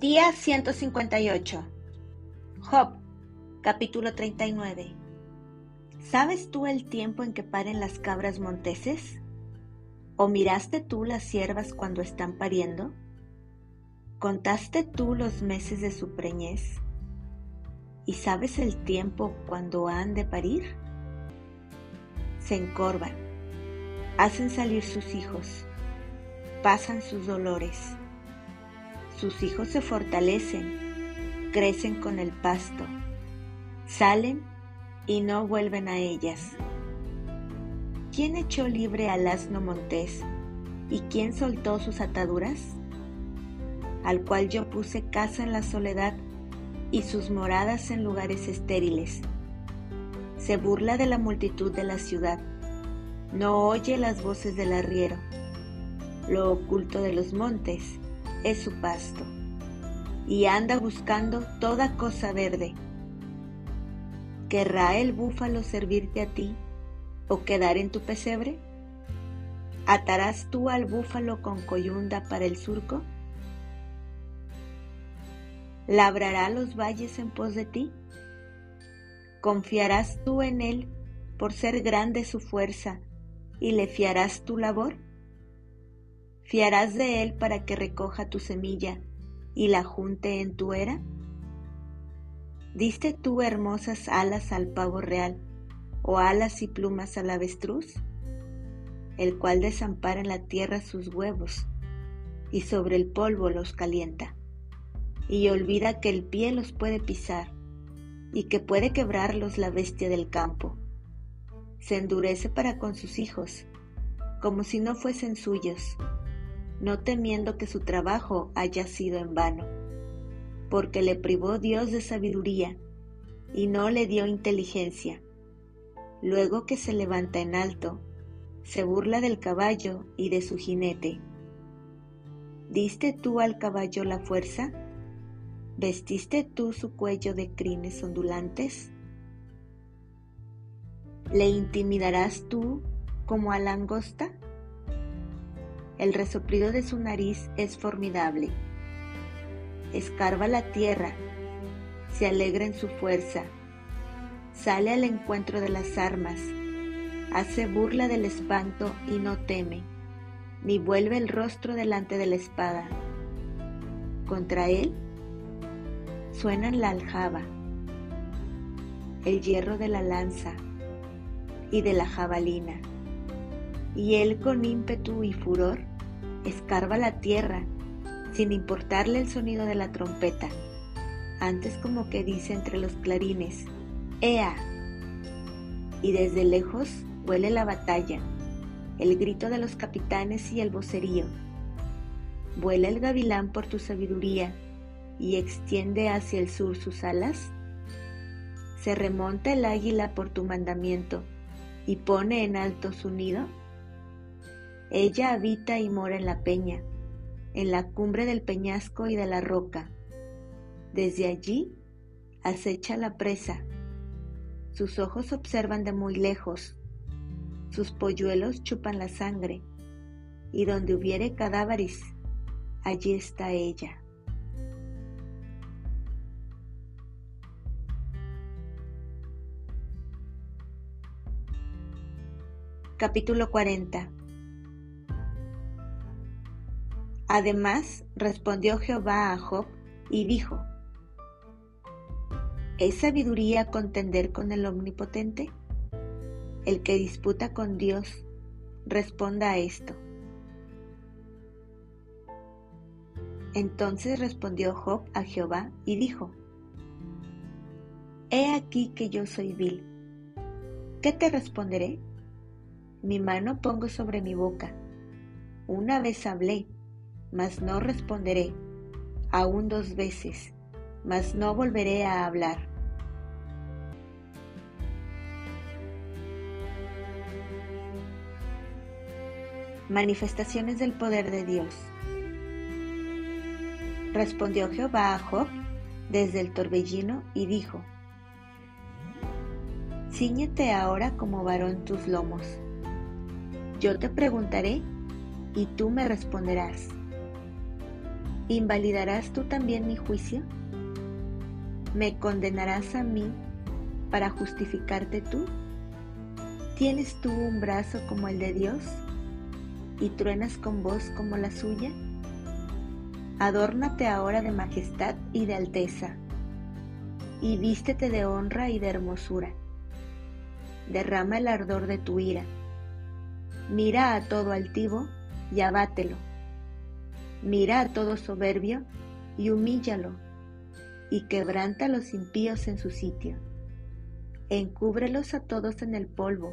Día 158. Job, capítulo 39. ¿Sabes tú el tiempo en que paren las cabras monteses? ¿O miraste tú las siervas cuando están pariendo? ¿Contaste tú los meses de su preñez? ¿Y sabes el tiempo cuando han de parir? Se encorvan, hacen salir sus hijos, pasan sus dolores sus hijos se fortalecen, crecen con el pasto, salen y no vuelven a ellas. ¿Quién echó libre al asno montés y quién soltó sus ataduras? Al cual yo puse casa en la soledad y sus moradas en lugares estériles. Se burla de la multitud de la ciudad, no oye las voces del arriero. Lo oculto de los montes es su pasto, y anda buscando toda cosa verde. ¿Querrá el búfalo servirte a ti o quedar en tu pesebre? ¿Atarás tú al búfalo con coyunda para el surco? ¿Labrará los valles en pos de ti? ¿Confiarás tú en él por ser grande su fuerza y le fiarás tu labor? ¿Fiarás de él para que recoja tu semilla y la junte en tu era? ¿Diste tú hermosas alas al pavo real o alas y plumas al avestruz? El cual desampara en la tierra sus huevos y sobre el polvo los calienta, y olvida que el pie los puede pisar y que puede quebrarlos la bestia del campo. Se endurece para con sus hijos, como si no fuesen suyos, no temiendo que su trabajo haya sido en vano, porque le privó Dios de sabiduría y no le dio inteligencia. Luego que se levanta en alto, se burla del caballo y de su jinete. ¿Diste tú al caballo la fuerza? ¿Vestiste tú su cuello de crines ondulantes? ¿Le intimidarás tú como a langosta? El resoplido de su nariz es formidable. Escarba la tierra, se alegra en su fuerza, sale al encuentro de las armas, hace burla del espanto y no teme, ni vuelve el rostro delante de la espada. Contra él suenan la aljaba, el hierro de la lanza y de la jabalina, y él con ímpetu y furor escarba la tierra sin importarle el sonido de la trompeta. Antes como que dice entre los clarines, ¡Ea! Y desde lejos huele la batalla, el grito de los capitanes y el vocerío. Vuela el gavilán por tu sabiduría y extiende hacia el sur sus alas. Se remonta el águila por tu mandamiento y pone en alto su nido. Ella habita y mora en la peña, en la cumbre del peñasco y de la roca. Desde allí acecha la presa. Sus ojos observan de muy lejos. Sus polluelos chupan la sangre. Y donde hubiere cadáveres, allí está ella. Capítulo 40 Además, respondió Jehová a Job y dijo, ¿Es sabiduría contender con el Omnipotente? El que disputa con Dios, responda a esto. Entonces respondió Job a Jehová y dijo, He aquí que yo soy vil. ¿Qué te responderé? Mi mano pongo sobre mi boca. Una vez hablé, mas no responderé, aún dos veces, mas no volveré a hablar. Manifestaciones del poder de Dios. Respondió Jehová a Job desde el torbellino y dijo, Cíñete ahora como varón tus lomos. Yo te preguntaré y tú me responderás ¿Invalidarás tú también mi juicio? ¿Me condenarás a mí para justificarte tú? ¿Tienes tú un brazo como el de Dios y truenas con voz como la suya? Adórnate ahora de majestad y de alteza, y vístete de honra y de hermosura. Derrama el ardor de tu ira. Mira a todo altivo y abátelo Mira a todo soberbio y humíllalo, y quebranta a los impíos en su sitio. Encúbrelos a todos en el polvo,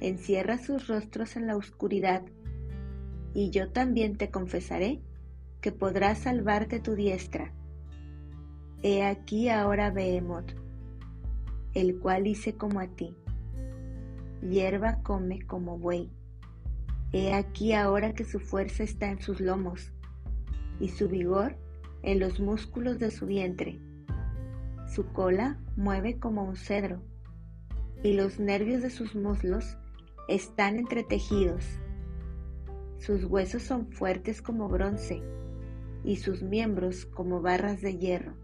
encierra sus rostros en la oscuridad, y yo también te confesaré que podrás salvarte tu diestra. He aquí ahora Behemoth, el cual hice como a ti. Hierba come como buey. He aquí ahora que su fuerza está en sus lomos y su vigor en los músculos de su vientre. Su cola mueve como un cedro y los nervios de sus muslos están entretejidos. Sus huesos son fuertes como bronce y sus miembros como barras de hierro.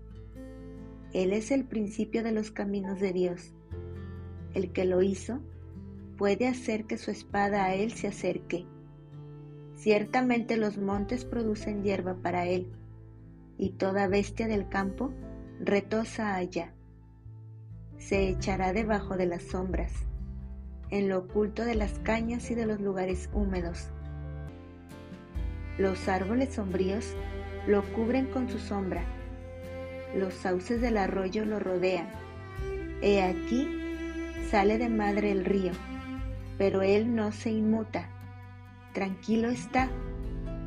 Él es el principio de los caminos de Dios. El que lo hizo puede hacer que su espada a él se acerque Ciertamente los montes producen hierba para él, y toda bestia del campo retosa allá. Se echará debajo de las sombras, en lo oculto de las cañas y de los lugares húmedos. Los árboles sombríos lo cubren con su sombra, los sauces del arroyo lo rodean. He aquí sale de madre el río, pero él no se inmuta tranquilo está,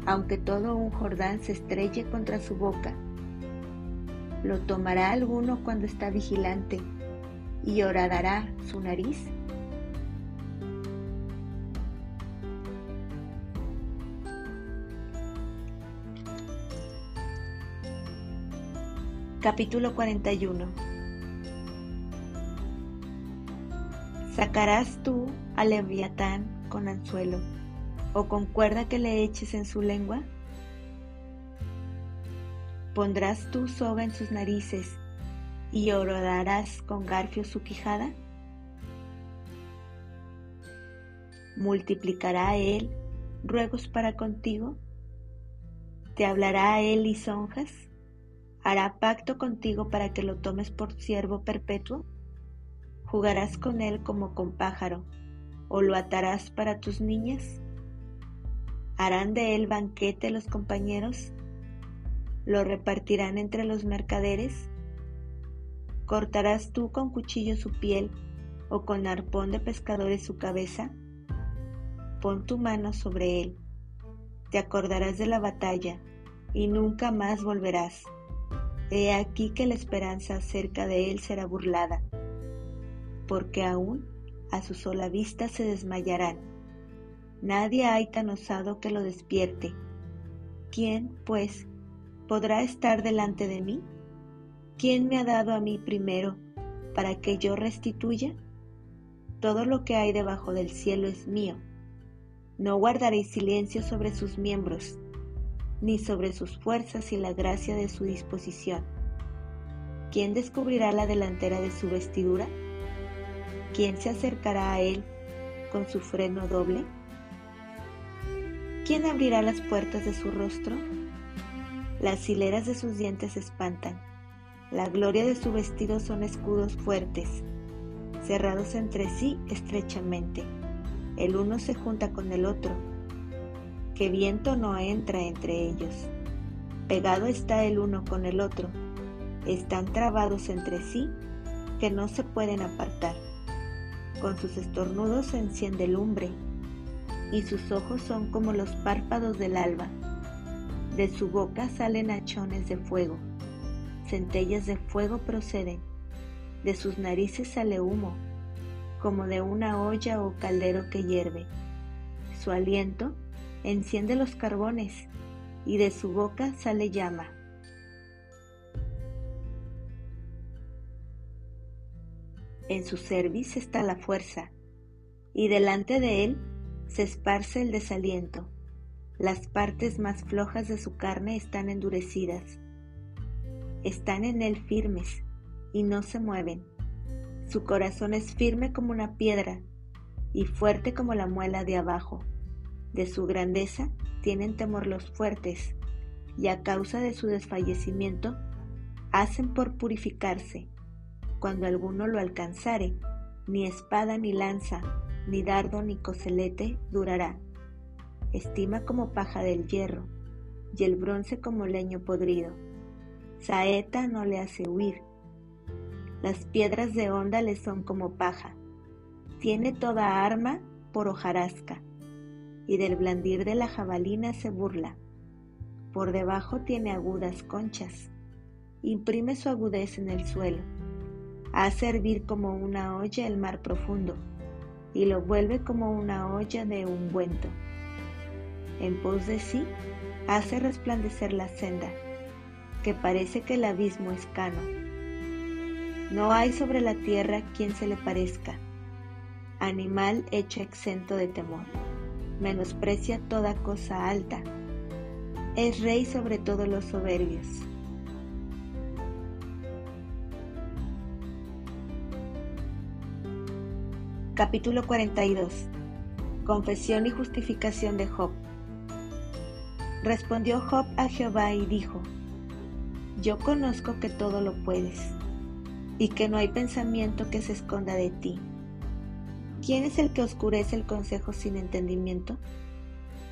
aunque todo un Jordán se estrelle contra su boca. ¿Lo tomará alguno cuando está vigilante y horadará su nariz? Capítulo 41 Sacarás tú al Leviatán con anzuelo o con cuerda que le eches en su lengua? ¿Pondrás tu soga en sus narices y orodarás con garfio su quijada? ¿Multiplicará él ruegos para contigo? ¿Te hablará él lisonjas? ¿Hará pacto contigo para que lo tomes por siervo perpetuo? ¿Jugarás con él como con pájaro o lo atarás para tus niñas? ¿Harán de él banquete los compañeros? ¿Lo repartirán entre los mercaderes? ¿Cortarás tú con cuchillo su piel o con arpón de pescadores su cabeza? Pon tu mano sobre él. Te acordarás de la batalla y nunca más volverás. He aquí que la esperanza cerca de él será burlada, porque aún a su sola vista se desmayarán Nadie hay tan osado que lo despierte. ¿Quién, pues, podrá estar delante de mí? ¿Quién me ha dado a mí primero para que yo restituya? Todo lo que hay debajo del cielo es mío. No guardaré silencio sobre sus miembros, ni sobre sus fuerzas y la gracia de su disposición. ¿Quién descubrirá la delantera de su vestidura? ¿Quién se acercará a él con su freno doble? ¿Quién abrirá las puertas de su rostro? Las hileras de sus dientes espantan. La gloria de su vestido son escudos fuertes, cerrados entre sí estrechamente. El uno se junta con el otro. Que viento no entra entre ellos. Pegado está el uno con el otro. Están trabados entre sí que no se pueden apartar. Con sus estornudos se enciende lumbre y sus ojos son como los párpados del alba. De su boca salen hachones de fuego, centellas de fuego proceden, de sus narices sale humo, como de una olla o caldero que hierve. Su aliento enciende los carbones y de su boca sale llama. En su cerviz está la fuerza, y delante de él se esparce el desaliento. Las partes más flojas de su carne están endurecidas. Están en él firmes y no se mueven. Su corazón es firme como una piedra y fuerte como la muela de abajo. De su grandeza tienen temor los fuertes y a causa de su desfallecimiento hacen por purificarse. Cuando alguno lo alcanzare, ni espada ni lanza, ni dardo ni coselete durará estima como paja del hierro, y el bronce como leño podrido. Saeta no le hace huir. Las piedras de onda le son como paja. Tiene toda arma por hojarasca, y del blandir de la jabalina se burla. Por debajo tiene agudas conchas. Imprime su agudez en el suelo. Hace hervir como una olla el mar profundo, y lo vuelve como una olla de ungüento en pos de sí, hace resplandecer la senda, que parece que el abismo es cano. No hay sobre la tierra quien se le parezca, animal hecho exento de temor, menosprecia toda cosa alta, es rey sobre todos los soberbios. Capítulo 42 Confesión y justificación de Job Respondió Job a Jehová y dijo, Yo conozco que todo lo puedes, y que no hay pensamiento que se esconda de ti. ¿Quién es el que oscurece el consejo sin entendimiento?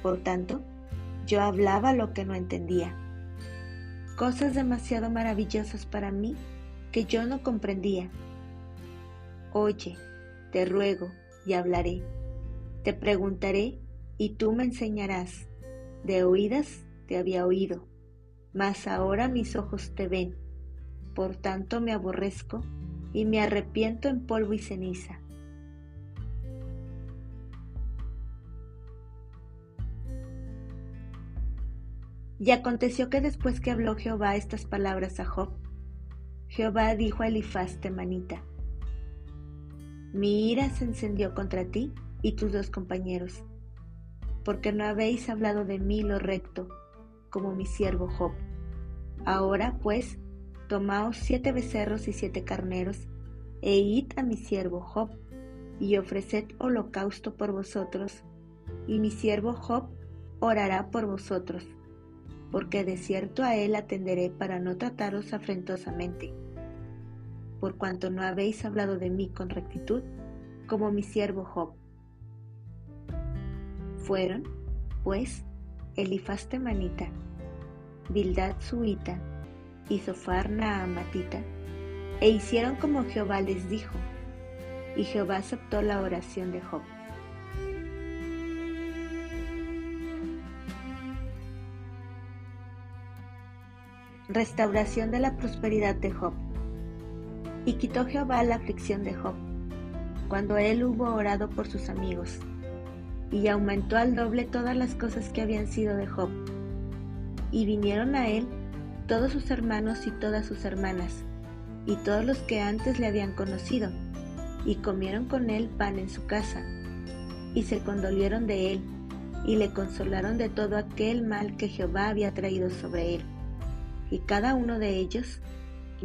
Por tanto, yo hablaba lo que no entendía. Cosas demasiado maravillosas para mí que yo no comprendía. Oye, te ruego y hablaré. Te preguntaré y tú me enseñarás de oídas te había oído, mas ahora mis ojos te ven. Por tanto me aborrezco y me arrepiento en polvo y ceniza. Y aconteció que después que habló Jehová estas palabras a Job, Jehová dijo a Elifaz temanita, Mi ira se encendió contra ti y tus dos compañeros porque no habéis hablado de mí lo recto, como mi siervo Job. Ahora, pues, tomaos siete becerros y siete carneros, e id a mi siervo Job, y ofreced holocausto por vosotros, y mi siervo Job orará por vosotros, porque de cierto a él atenderé para no trataros afrentosamente, por cuanto no habéis hablado de mí con rectitud, como mi siervo Job. Fueron, pues, Elifaz temanita, Bildad suita y Sofar naamatita, e hicieron como Jehová les dijo, y Jehová aceptó la oración de Job. Restauración de la prosperidad de Job. Y quitó Jehová la aflicción de Job, cuando él hubo orado por sus amigos y aumentó al doble todas las cosas que habían sido de Job. Y vinieron a él todos sus hermanos y todas sus hermanas, y todos los que antes le habían conocido, y comieron con él pan en su casa, y se condolieron de él, y le consolaron de todo aquel mal que Jehová había traído sobre él. Y cada uno de ellos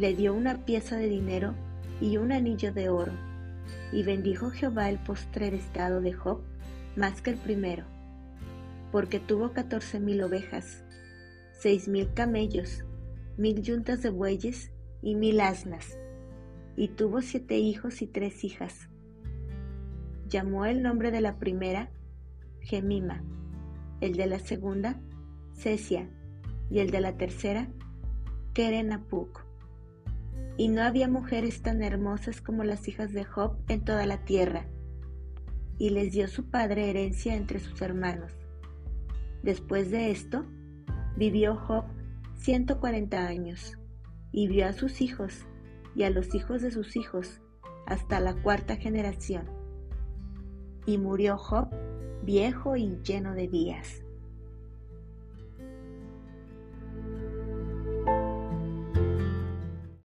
le dio una pieza de dinero y un anillo de oro. Y bendijo Jehová el postrer estado de Job más que el primero, porque tuvo catorce mil ovejas, seis mil camellos, mil yuntas de bueyes y mil asnas, y tuvo siete hijos y tres hijas. Llamó el nombre de la primera Gemima, el de la segunda Cesia, y el de la tercera Kerenapuk. Y no había mujeres tan hermosas como las hijas de Job en toda la tierra y les dio su padre herencia entre sus hermanos. Después de esto, vivió Job 140 años y vio a sus hijos y a los hijos de sus hijos hasta la cuarta generación. Y murió Job viejo y lleno de días.